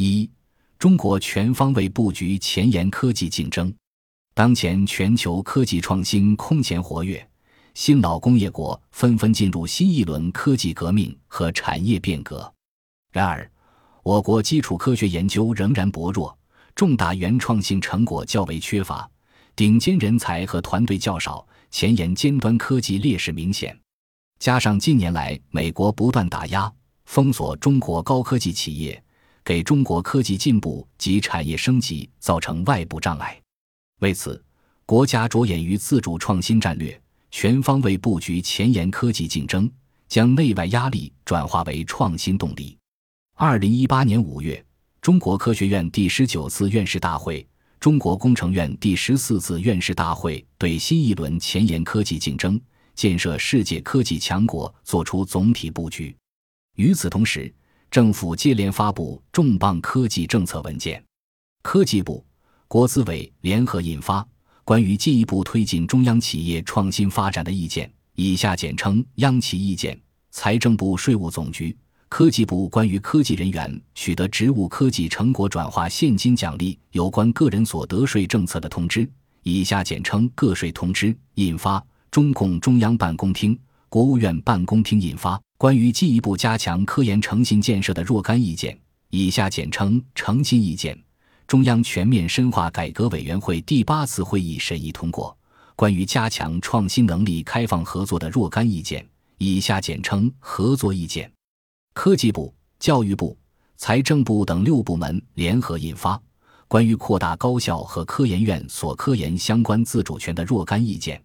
一、中国全方位布局前沿科技竞争。当前全球科技创新空前活跃，新老工业国纷纷进入新一轮科技革命和产业变革。然而，我国基础科学研究仍然薄弱，重大原创性成果较为缺乏，顶尖人才和团队较少，前沿尖端科技劣势明显。加上近年来美国不断打压、封锁中国高科技企业，给中国科技进步及产业升级造成外部障碍。为此，国家着眼于自主创新战略，全方位布局前沿科技竞争，将内外压力转化为创新动力。二零一八年五月，中国科学院第十九次院士大会、中国工程院第十四次院士大会对新一轮前沿科技竞争。建设世界科技强国作出总体布局。与此同时，政府接连发布重磅科技政策文件。科技部、国资委联合印发《关于进一步推进中央企业创新发展的意见》（以下简称“央企意见”）；财政部、税务总局、科技部关于科技人员取得职务科技成果转化现金奖励有关个人所得税政策的通知（以下简称“个税通知”）印发。中共中央办公厅、国务院办公厅印发《关于进一步加强科研诚信建设的若干意见》（以下简称“诚信意见”）。中央全面深化改革委员会第八次会议审议通过《关于加强创新能力开放合作的若干意见》（以下简称“合作意见”）。科技部、教育部、财政部等六部门联合印发《关于扩大高校和科研院所科研相关自主权的若干意见》。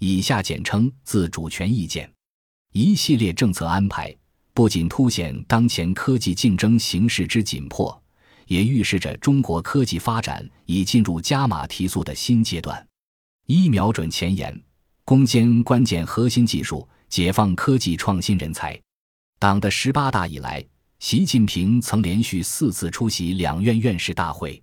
以下简称自主权意见，一系列政策安排不仅凸显当前科技竞争形势之紧迫，也预示着中国科技发展已进入加码提速的新阶段。一瞄准前沿，攻坚关键核心技术，解放科技创新人才。党的十八大以来，习近平曾连续四次出席两院院士大会。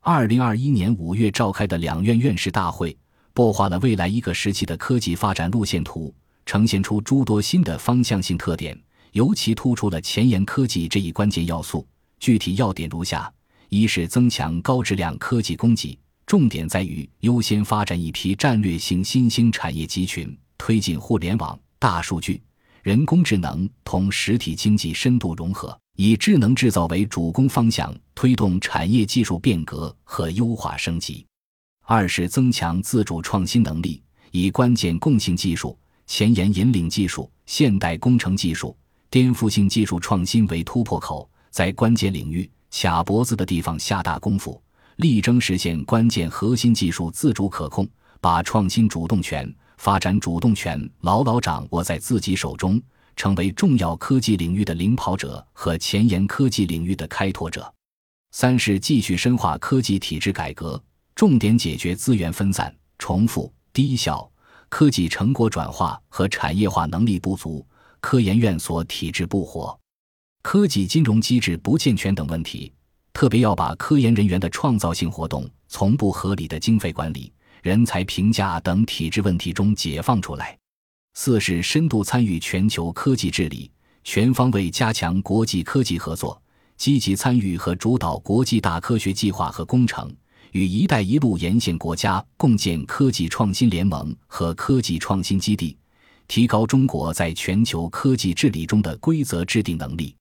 二零二一年五月召开的两院院士大会。擘画了未来一个时期的科技发展路线图，呈现出诸多新的方向性特点，尤其突出了前沿科技这一关键要素。具体要点如下：一是增强高质量科技供给，重点在于优先发展一批战略性新兴产业集群，推进互联网、大数据、人工智能同实体经济深度融合，以智能制造为主攻方向，推动产业技术变革和优化升级。二是增强自主创新能力，以关键共性技术、前沿引领技术、现代工程技术、颠覆性技术创新为突破口，在关键领域卡脖子的地方下大功夫，力争实现关键核心技术自主可控，把创新主动权、发展主动权牢牢掌握在自己手中，成为重要科技领域的领跑者和前沿科技领域的开拓者。三是继续深化科技体制改革。重点解决资源分散、重复、低效、科技成果转化和产业化能力不足、科研院所体制不活、科技金融机制不健全等问题，特别要把科研人员的创造性活动从不合理的经费管理、人才评价等体制问题中解放出来。四是深度参与全球科技治理，全方位加强国际科技合作，积极参与和主导国际大科学计划和工程。与“一带一路”沿线国家共建科技创新联盟和科技创新基地，提高中国在全球科技治理中的规则制定能力。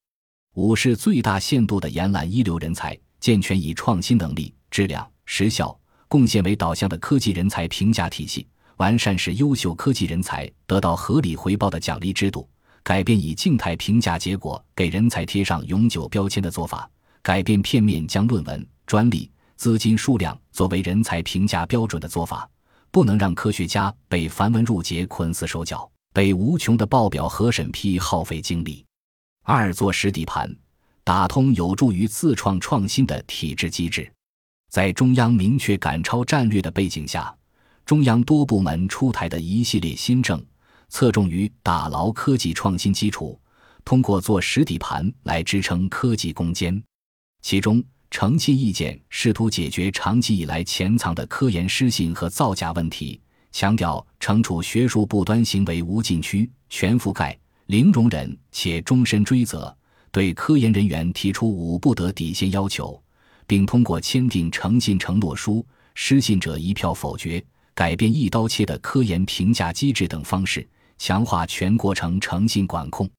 五是最大限度地延揽一流人才，健全以创新能力、质量、实效、贡献为导向的科技人才评价体系，完善使优秀科技人才得到合理回报的奖励制度，改变以静态评价结果给人才贴上永久标签的做法，改变片面将论文、专利。资金数量作为人才评价标准的做法，不能让科学家被繁文缛节捆死手脚，被无穷的报表和审批耗费精力。二做实底盘，打通有助于自创创新的体制机制。在中央明确赶超战略的背景下，中央多部门出台的一系列新政，侧重于打牢科技创新基础，通过做实底盘来支撑科技攻坚。其中，诚信意见试图解决长期以来潜藏的科研失信和造假问题，强调惩处学术不端行为无禁区、全覆盖、零容忍且终身追责，对科研人员提出五不得底线要求，并通过签订诚信承诺书、失信者一票否决、改变一刀切的科研评价机制等方式，强化全过程诚信管控。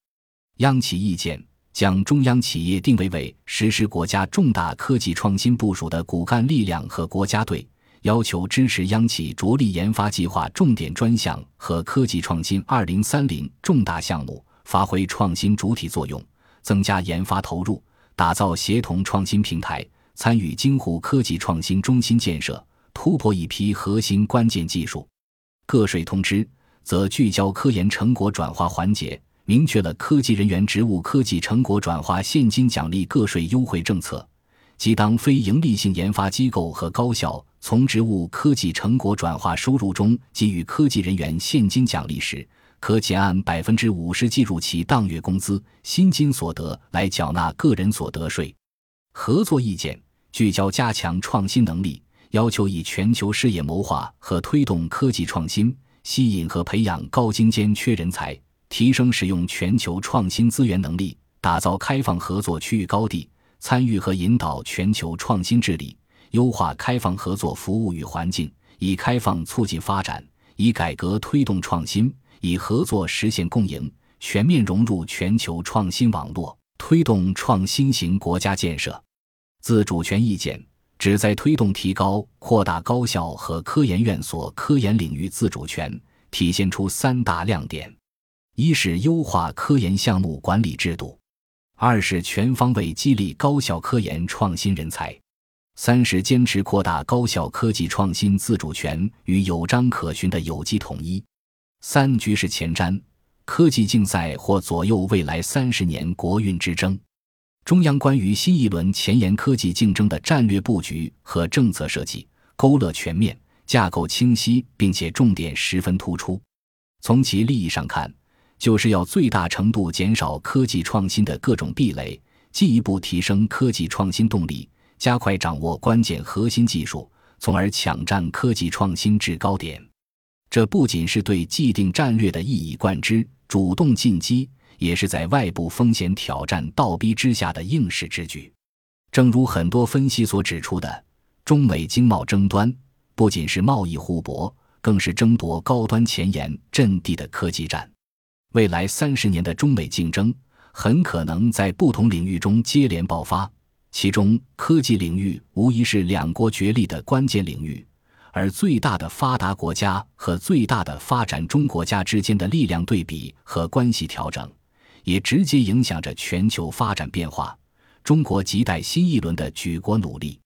央企意见将中央企业定位为实施国家重大科技创新部署的骨干力量和国家队，要求支持央企着力研发计划重点专项和科技创新二零三零重大项目，发挥创新主体作用。增加研发投入，打造协同创新平台，参与京沪科技创新中心建设，突破一批核心关键技术。个税通知则聚焦科研成果转化环节，明确了科技人员职务科技成果转化现金奖励个税优惠政策。即当非营利性研发机构和高校从职务科技成果转化收入中给予科技人员现金奖励时，可减按百分之五十计入其当月工资薪金所得来缴纳个人所得税。合作意见聚焦加强创新能力，要求以全球视野谋划和推动科技创新，吸引和培养高精尖缺人才，提升使用全球创新资源能力，打造开放合作区域高地，参与和引导全球创新治理，优化开放合作服务与环境，以开放促进发展，以改革推动创新。以合作实现共赢，全面融入全球创新网络，推动创新型国家建设。自主权意见旨在推动提高、扩大高校和科研院所科研领域自主权，体现出三大亮点：一是优化科研项目管理制度；二是全方位激励高校科研创新人才；三是坚持扩大高校科技创新自主权与有章可循的有机统一。三局势前瞻，科技竞赛或左右未来三十年国运之争。中央关于新一轮前沿科技竞争的战略布局和政策设计，勾勒全面、架构清晰，并且重点十分突出。从其利益上看，就是要最大程度减少科技创新的各种壁垒，进一步提升科技创新动力，加快掌握关键核心技术，从而抢占科技创新制高点。这不仅是对既定战略的一以贯之、主动进击，也是在外部风险挑战倒逼之下的应试之举。正如很多分析所指出的，中美经贸争端不仅是贸易互搏，更是争夺高端前沿阵地的科技战。未来三十年的中美竞争很可能在不同领域中接连爆发，其中科技领域无疑是两国角力的关键领域。而最大的发达国家和最大的发展中国家之间的力量对比和关系调整，也直接影响着全球发展变化。中国亟待新一轮的举国努力。